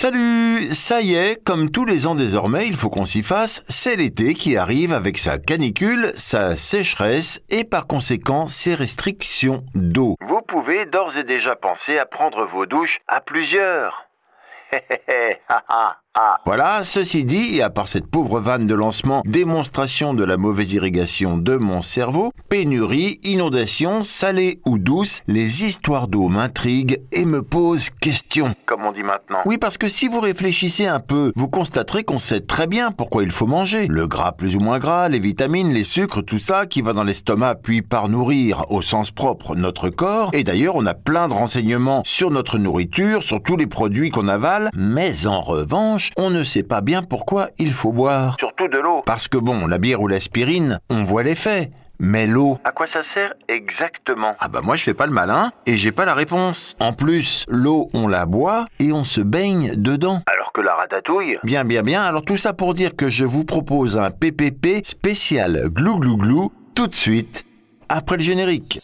Salut Ça y est, comme tous les ans désormais, il faut qu'on s'y fasse, c'est l'été qui arrive avec sa canicule, sa sécheresse et par conséquent ses restrictions d'eau. Vous pouvez d'ores et déjà penser à prendre vos douches à plusieurs. Voilà, ceci dit, et à part cette pauvre vanne de lancement, démonstration de la mauvaise irrigation de mon cerveau, pénurie, inondation, salée ou douce, les histoires d'eau m'intriguent et me posent question. Comme on dit maintenant. Oui, parce que si vous réfléchissez un peu, vous constaterez qu'on sait très bien pourquoi il faut manger. Le gras plus ou moins gras, les vitamines, les sucres, tout ça qui va dans l'estomac puis par nourrir, au sens propre, notre corps. Et d'ailleurs, on a plein de renseignements sur notre nourriture, sur tous les produits qu'on avale, mais en revanche, on ne sait pas bien pourquoi il faut boire. Surtout de l'eau. Parce que bon, la bière ou l'aspirine, on voit l'effet. Mais l'eau, à quoi ça sert exactement? Ah bah moi je fais pas le malin et j'ai pas la réponse. En plus, l'eau on la boit et on se baigne dedans. Alors que la ratatouille Bien bien bien, alors tout ça pour dire que je vous propose un PPP spécial glou glou glou tout de suite après le générique.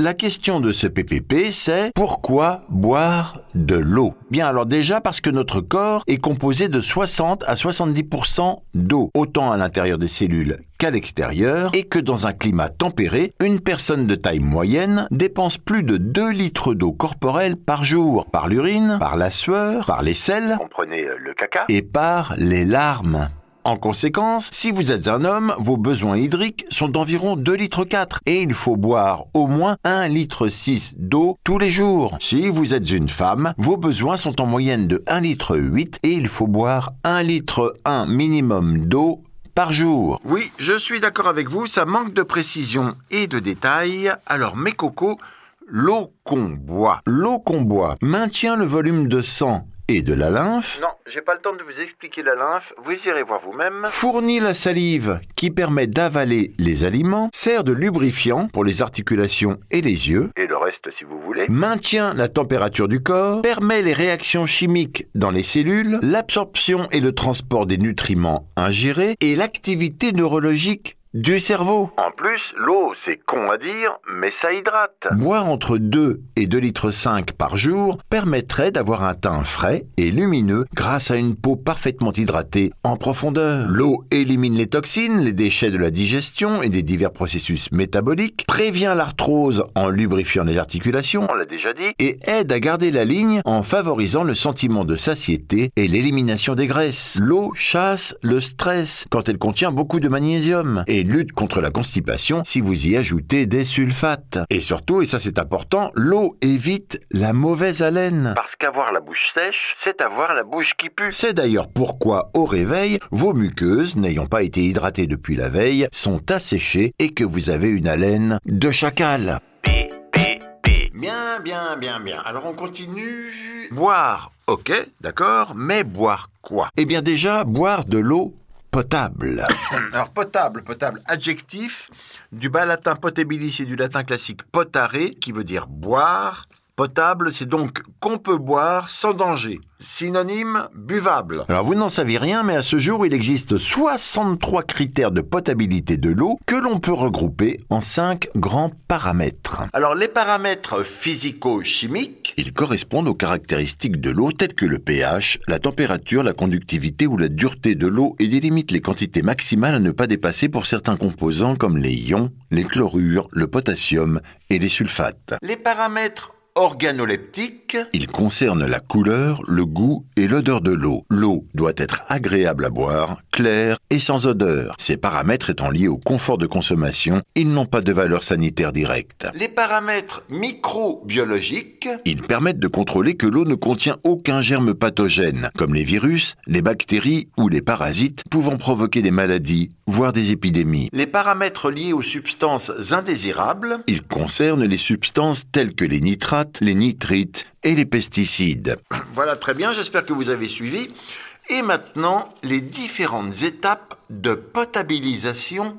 La question de ce PPP, c'est pourquoi boire de l'eau? Bien alors déjà parce que notre corps est composé de 60 à 70% d'eau, autant à l'intérieur des cellules qu'à l'extérieur, et que dans un climat tempéré, une personne de taille moyenne dépense plus de 2 litres d'eau corporelle par jour, par l'urine, par la sueur, par les selles, comprenez euh, le caca, et par les larmes. En conséquence, si vous êtes un homme, vos besoins hydriques sont d'environ 2 litres 4 et il faut boire au moins 1 litre 6 d'eau tous les jours. Si vous êtes une femme, vos besoins sont en moyenne de 1 litre 8 et il faut boire 1 litre 1 minimum d'eau par jour. Oui, je suis d'accord avec vous, ça manque de précision et de détails. Alors mes cocos, l'eau qu'on boit. L'eau qu'on boit maintient le volume de sang et de la lymphe. Non, j'ai pas le temps de vous expliquer la lymphe, vous irez voir vous-même. Fournit la salive qui permet d'avaler les aliments, sert de lubrifiant pour les articulations et les yeux, et le reste si vous voulez, maintient la température du corps, permet les réactions chimiques dans les cellules, l'absorption et le transport des nutriments ingérés et l'activité neurologique du cerveau. En plus, l'eau, c'est con à dire, mais ça hydrate. Boire entre 2 et 2 litres 5 par jour permettrait d'avoir un teint frais et lumineux grâce à une peau parfaitement hydratée en profondeur. L'eau élimine les toxines, les déchets de la digestion et des divers processus métaboliques, prévient l'arthrose en lubrifiant les articulations, on l'a déjà dit, et aide à garder la ligne en favorisant le sentiment de satiété et l'élimination des graisses. L'eau chasse le stress quand elle contient beaucoup de magnésium et lutte contre la constipation si vous y ajoutez des sulfates. Et surtout, et ça c'est important, l'eau évite la mauvaise haleine. Parce qu'avoir la bouche sèche, c'est avoir la bouche qui pue. C'est d'ailleurs pourquoi au réveil, vos muqueuses, n'ayant pas été hydratées depuis la veille, sont asséchées et que vous avez une haleine de chacal. Bien, bien, bien, bien. Alors on continue. Boire, ok, d'accord, mais boire quoi? Eh bien déjà, boire de l'eau potable. Alors potable, potable, adjectif du bas latin potabilis et du latin classique potare qui veut dire boire. Potable, c'est donc qu'on peut boire sans danger. Synonyme buvable. Alors vous n'en savez rien, mais à ce jour, il existe 63 critères de potabilité de l'eau que l'on peut regrouper en 5 grands paramètres. Alors les paramètres physico-chimiques, ils correspondent aux caractéristiques de l'eau telles que le pH, la température, la conductivité ou la dureté de l'eau et délimitent les quantités maximales à ne pas dépasser pour certains composants comme les ions, les chlorures, le potassium et les sulfates. Les paramètres organoleptique. Il concerne la couleur, le goût et l'odeur de l'eau. L'eau doit être agréable à boire, claire et sans odeur. Ces paramètres étant liés au confort de consommation, ils n'ont pas de valeur sanitaire directe. Les paramètres microbiologiques, ils permettent de contrôler que l'eau ne contient aucun germe pathogène, comme les virus, les bactéries ou les parasites pouvant provoquer des maladies, voire des épidémies. Les paramètres liés aux substances indésirables, ils concernent les substances telles que les nitrates, les nitrites et les pesticides. Voilà très bien, j'espère que vous avez suivi. Et maintenant, les différentes étapes de potabilisation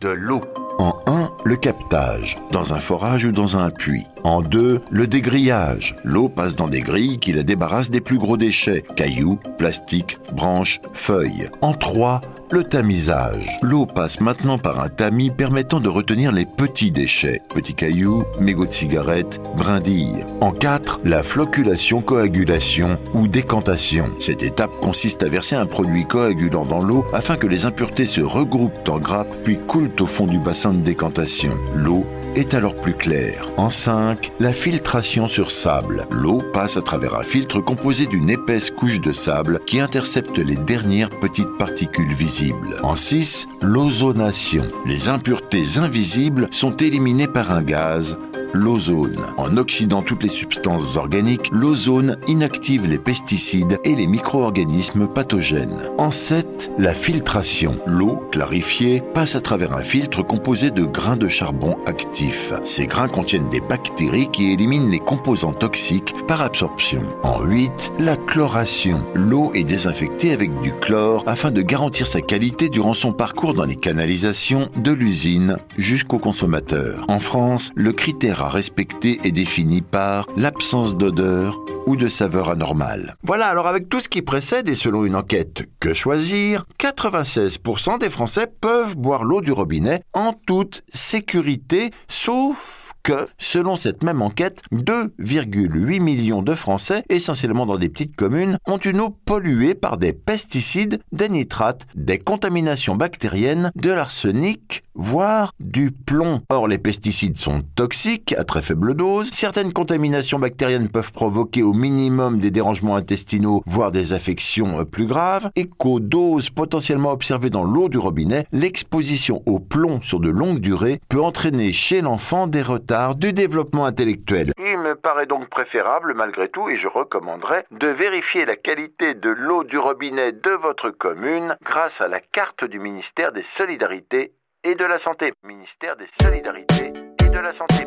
de l'eau. En 1, le captage, dans un forage ou dans un puits. En 2, le dégrillage. L'eau passe dans des grilles qui la débarrassent des plus gros déchets, cailloux, plastiques, branches, feuilles. En 3, le tamisage. L'eau passe maintenant par un tamis permettant de retenir les petits déchets, petits cailloux, mégots de cigarettes, brindilles. En 4, la floculation-coagulation ou décantation. Cette étape consiste à verser un produit coagulant dans l'eau afin que les impuretés se regroupent en grappes puis coulent au fond du bassin de décantation. L'eau est alors plus clair. En 5, la filtration sur sable. L'eau passe à travers un filtre composé d'une épaisse couche de sable qui intercepte les dernières petites particules visibles. En 6, l'ozonation. Les impuretés invisibles sont éliminées par un gaz, l'ozone. En oxydant toutes les substances organiques, l'ozone inactive les pesticides et les micro-organismes pathogènes. En 7, la filtration. L'eau, clarifiée, passe à travers un filtre composé de grains de charbon actifs. Ces grains contiennent des bactéries qui éliminent les composants toxiques par absorption. En 8, la chloration. L'eau est désinfectée avec du chlore afin de garantir sa qualité durant son parcours dans les canalisations de l'usine jusqu'au consommateur. En France, le critère respecter est défini par l'absence d'odeur ou de saveur anormale. Voilà, alors avec tout ce qui précède et selon une enquête Que choisir, 96% des Français peuvent boire l'eau du robinet en toute sécurité, sauf que, selon cette même enquête, 2,8 millions de Français, essentiellement dans des petites communes, ont une eau polluée par des pesticides, des nitrates, des contaminations bactériennes, de l'arsenic, voire du plomb. Or, les pesticides sont toxiques à très faible dose. Certaines contaminations bactériennes peuvent provoquer au minimum des dérangements intestinaux, voire des affections euh, plus graves, et qu'aux doses potentiellement observées dans l'eau du robinet, l'exposition au plomb sur de longues durées peut entraîner chez l'enfant des retards du développement intellectuel. Il me paraît donc préférable, malgré tout, et je recommanderais, de vérifier la qualité de l'eau du robinet de votre commune grâce à la carte du ministère des Solidarités et de la Santé. Ministère des Solidarités et de la Santé.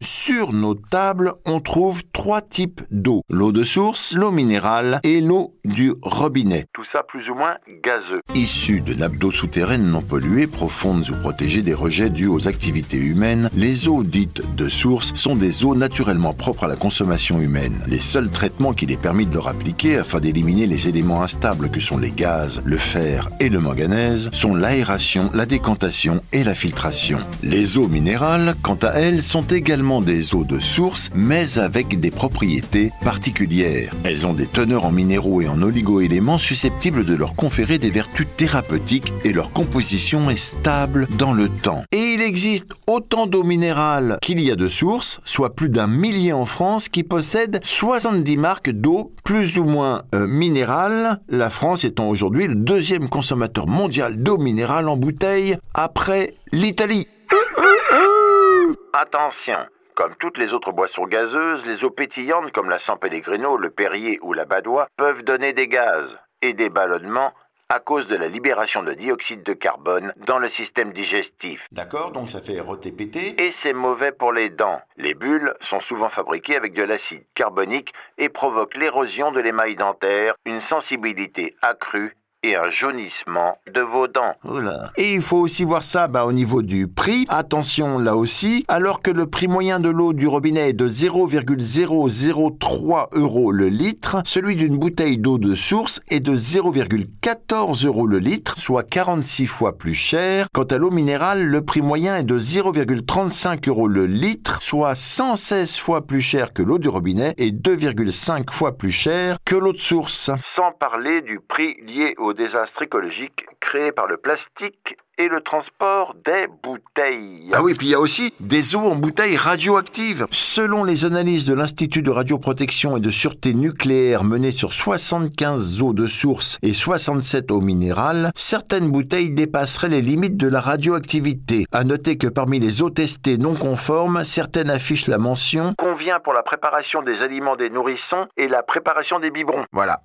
Sur nos tables, on trouve trois types d'eau. L'eau de source, l'eau minérale et l'eau du robinet. Tout ça plus ou moins gazeux. Issus de nappes d'eau souterraines non polluées, profondes ou protégées des rejets dus aux activités humaines, les eaux dites de source sont des eaux naturellement propres à la consommation humaine. Les seuls traitements qu'il est permis de leur appliquer afin d'éliminer les éléments instables que sont les gaz, le fer et le manganèse sont l'aération, la décantation et la filtration. Les eaux minérales, quant à elles, sont également des eaux de source, mais avec des propriétés particulières. Elles ont des teneurs en minéraux et en oligoéléments susceptibles de leur conférer des vertus thérapeutiques et leur composition est stable dans le temps. Et il existe autant d'eau minérale qu'il y a de sources, soit plus d'un millier en France qui possèdent 70 marques d'eau plus ou moins euh, minérale, la France étant aujourd'hui le deuxième consommateur mondial d'eau minérale en bouteille après l'Italie. Attention, comme toutes les autres boissons gazeuses, les eaux pétillantes comme la San Pellegrino, le Perrier ou la Badois peuvent donner des gaz et des ballonnements à cause de la libération de dioxyde de carbone dans le système digestif. D'accord, donc ça fait ROTPT. Et c'est mauvais pour les dents. Les bulles sont souvent fabriquées avec de l'acide carbonique et provoquent l'érosion de l'émail dentaire, une sensibilité accrue et un jaunissement de vos dents. Et il faut aussi voir ça bah, au niveau du prix. Attention là aussi, alors que le prix moyen de l'eau du robinet est de 0,003 euros le litre, celui d'une bouteille d'eau de source est de 0,14 euros le litre, soit 46 fois plus cher. Quant à l'eau minérale, le prix moyen est de 0,35 euros le litre, soit 116 fois plus cher que l'eau du robinet et 2,5 fois plus cher que l'eau de source. Sans parler du prix lié au désastre écologique créé par le plastique et le transport des bouteilles. Ah oui, puis il y a aussi des eaux en bouteilles radioactives. Selon les analyses de l'Institut de radioprotection et de sûreté nucléaire menées sur 75 eaux de source et 67 eaux minérales, certaines bouteilles dépasseraient les limites de la radioactivité. À noter que parmi les eaux testées non conformes, certaines affichent la mention convient pour la préparation des aliments des nourrissons et la préparation des biberons. Voilà.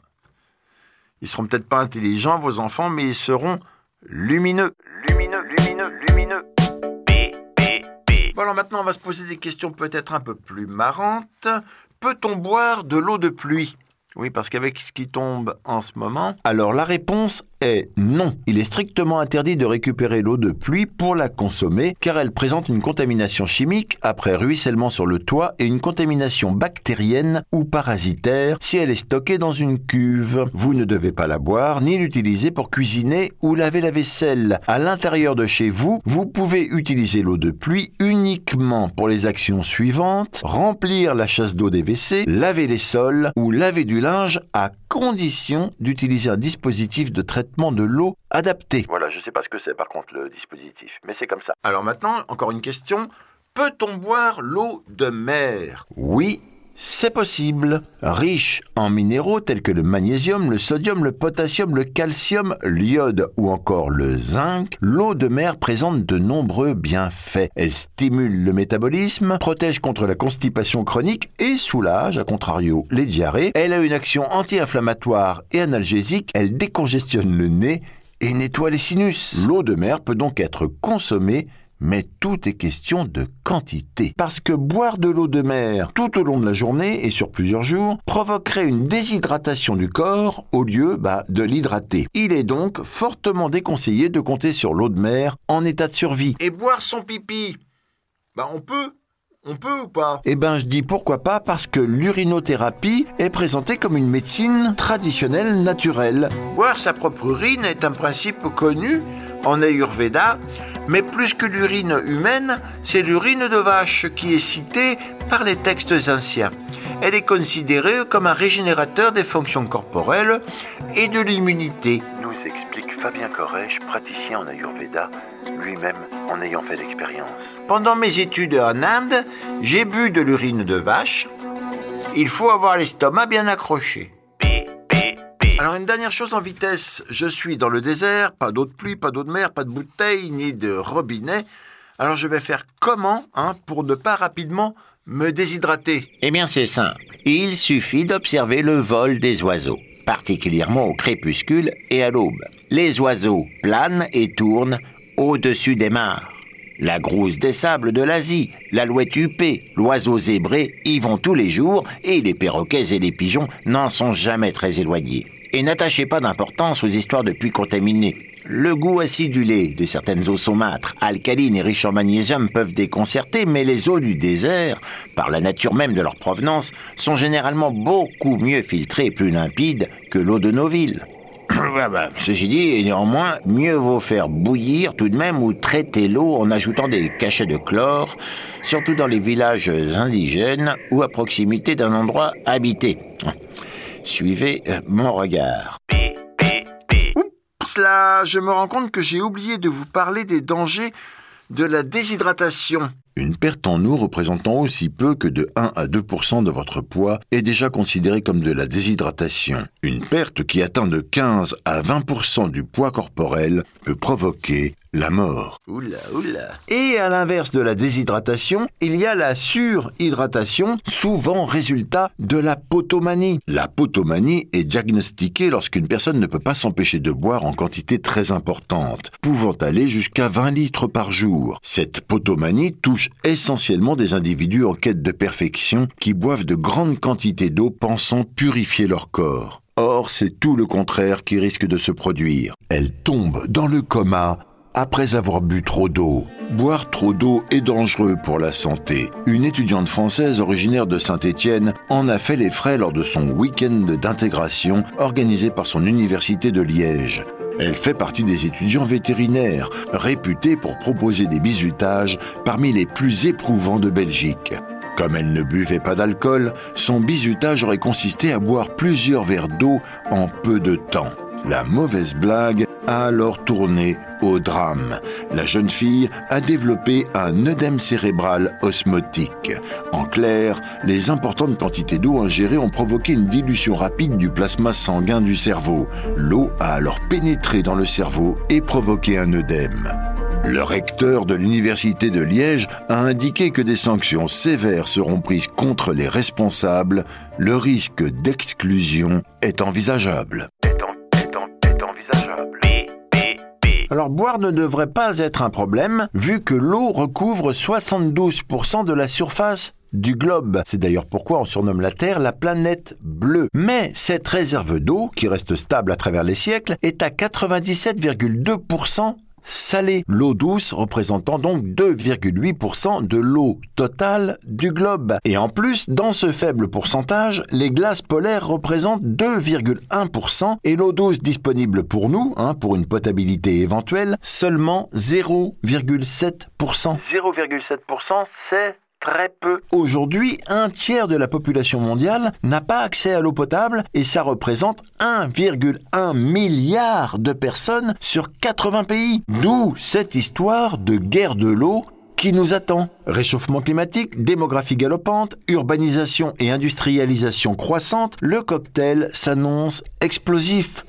Ils seront peut-être pas intelligents, vos enfants, mais ils seront lumineux. Lumineux, lumineux, lumineux. Bon, alors maintenant, on va se poser des questions peut-être un peu plus marrantes. Peut-on boire de l'eau de pluie? Oui, parce qu'avec ce qui tombe en ce moment, alors la réponse est non. Il est strictement interdit de récupérer l'eau de pluie pour la consommer car elle présente une contamination chimique après ruissellement sur le toit et une contamination bactérienne ou parasitaire si elle est stockée dans une cuve. Vous ne devez pas la boire ni l'utiliser pour cuisiner ou laver la vaisselle. À l'intérieur de chez vous, vous pouvez utiliser l'eau de pluie uniquement pour les actions suivantes remplir la chasse d'eau des WC, laver les sols ou laver du linge à condition d'utiliser un dispositif de traitement de l'eau adapté. Voilà, je ne sais pas ce que c'est par contre le dispositif, mais c'est comme ça. Alors maintenant, encore une question. Peut-on boire l'eau de mer? Oui c'est possible. Riche en minéraux tels que le magnésium, le sodium, le potassium, le calcium, l'iode ou encore le zinc, l'eau de mer présente de nombreux bienfaits. Elle stimule le métabolisme, protège contre la constipation chronique et soulage, à contrario, les diarrhées. Elle a une action anti-inflammatoire et analgésique. Elle décongestionne le nez et nettoie les sinus. L'eau de mer peut donc être consommée mais tout est question de quantité. Parce que boire de l'eau de mer tout au long de la journée et sur plusieurs jours provoquerait une déshydratation du corps au lieu bah, de l'hydrater. Il est donc fortement déconseillé de compter sur l'eau de mer en état de survie. Et boire son pipi Bah on peut on peut ou pas? Eh ben je dis pourquoi pas parce que l'urinothérapie est présentée comme une médecine traditionnelle naturelle. Boire sa propre urine est un principe connu en Ayurveda mais plus que l'urine humaine, c'est l'urine de vache qui est citée par les textes anciens. Elle est considérée comme un régénérateur des fonctions corporelles et de l'immunité. Nous explique Fabien Koresh, praticien en Ayurveda, lui-même en ayant fait l'expérience. Pendant mes études en Inde, j'ai bu de l'urine de vache. Il faut avoir l'estomac bien accroché. Alors une dernière chose en vitesse, je suis dans le désert, pas d'eau de pluie, pas d'eau de mer, pas de bouteille, ni de robinet. Alors je vais faire comment hein, pour ne pas rapidement me déshydrater? Eh bien c'est simple. Il suffit d'observer le vol des oiseaux, particulièrement au crépuscule et à l'aube. Les oiseaux planent et tournent au-dessus des mares. La grousse des sables de l'Asie, l'alouette huppée, l'oiseau zébré y vont tous les jours et les perroquets et les pigeons n'en sont jamais très éloignés et n'attachez pas d'importance aux histoires de puits contaminés. Le goût acidulé de certaines eaux saumâtres, alcalines et riches en magnésium peuvent déconcerter, mais les eaux du désert, par la nature même de leur provenance, sont généralement beaucoup mieux filtrées et plus limpides que l'eau de nos villes. Bah, ceci dit, néanmoins, mieux vaut faire bouillir tout de même ou traiter l'eau en ajoutant des cachets de chlore, surtout dans les villages indigènes ou à proximité d'un endroit habité. Suivez euh, mon regard. Oups là, je me rends compte que j'ai oublié de vous parler des dangers de la déshydratation. Une perte en eau représentant aussi peu que de 1 à 2% de votre poids est déjà considérée comme de la déshydratation. Une perte qui atteint de 15 à 20% du poids corporel peut provoquer la mort. Oula, oula. Et à l'inverse de la déshydratation, il y a la surhydratation, souvent résultat de la potomanie. La potomanie est diagnostiquée lorsqu'une personne ne peut pas s'empêcher de boire en quantité très importante, pouvant aller jusqu'à 20 litres par jour. Cette potomanie touche essentiellement des individus en quête de perfection qui boivent de grandes quantités d'eau pensant purifier leur corps. Or, c'est tout le contraire qui risque de se produire. Elle tombe dans le coma après avoir bu trop d'eau. Boire trop d'eau est dangereux pour la santé. Une étudiante française originaire de Saint-Étienne en a fait les frais lors de son week-end d'intégration organisé par son université de Liège. Elle fait partie des étudiants vétérinaires, réputés pour proposer des bisutages parmi les plus éprouvants de Belgique. Comme elle ne buvait pas d'alcool, son bisutage aurait consisté à boire plusieurs verres d'eau en peu de temps. La mauvaise blague a alors tourné au drame. La jeune fille a développé un œdème cérébral osmotique. En clair, les importantes quantités d'eau ingérées ont provoqué une dilution rapide du plasma sanguin du cerveau. L'eau a alors pénétré dans le cerveau et provoqué un œdème. Le recteur de l'Université de Liège a indiqué que des sanctions sévères seront prises contre les responsables. Le risque d'exclusion est envisageable. Alors boire ne devrait pas être un problème vu que l'eau recouvre 72% de la surface du globe. C'est d'ailleurs pourquoi on surnomme la Terre la planète bleue. Mais cette réserve d'eau, qui reste stable à travers les siècles, est à 97,2% salée. L'eau douce représentant donc 2,8% de l'eau totale du globe. Et en plus, dans ce faible pourcentage, les glaces polaires représentent 2,1% et l'eau douce disponible pour nous, hein, pour une potabilité éventuelle, seulement 0,7%. 0,7% c'est Aujourd'hui, un tiers de la population mondiale n'a pas accès à l'eau potable et ça représente 1,1 milliard de personnes sur 80 pays. D'où cette histoire de guerre de l'eau qui nous attend. Réchauffement climatique, démographie galopante, urbanisation et industrialisation croissante, le cocktail s'annonce explosif.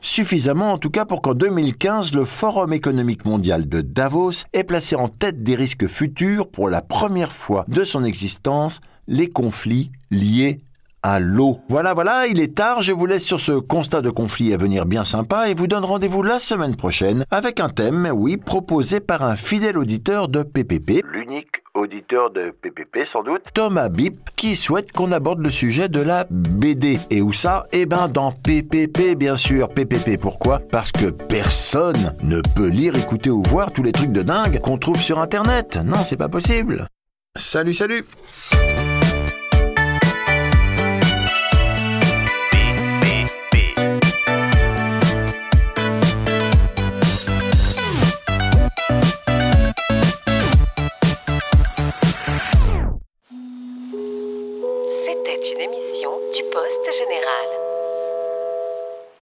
Suffisamment en tout cas pour qu'en 2015, le Forum économique mondial de Davos ait placé en tête des risques futurs pour la première fois de son existence les conflits liés à l'eau. Voilà, voilà, il est tard, je vous laisse sur ce constat de conflit à venir bien sympa et vous donne rendez-vous la semaine prochaine avec un thème, oui, proposé par un fidèle auditeur de PPP, l'unique auditeur de PPP sans doute, Thomas Bip, qui souhaite qu'on aborde le sujet de la BD. Et où ça? Eh ben dans PPP bien sûr. PPP pourquoi? Parce que personne ne peut lire, écouter ou voir tous les trucs de dingue qu'on trouve sur Internet. Non, c'est pas possible. Salut, salut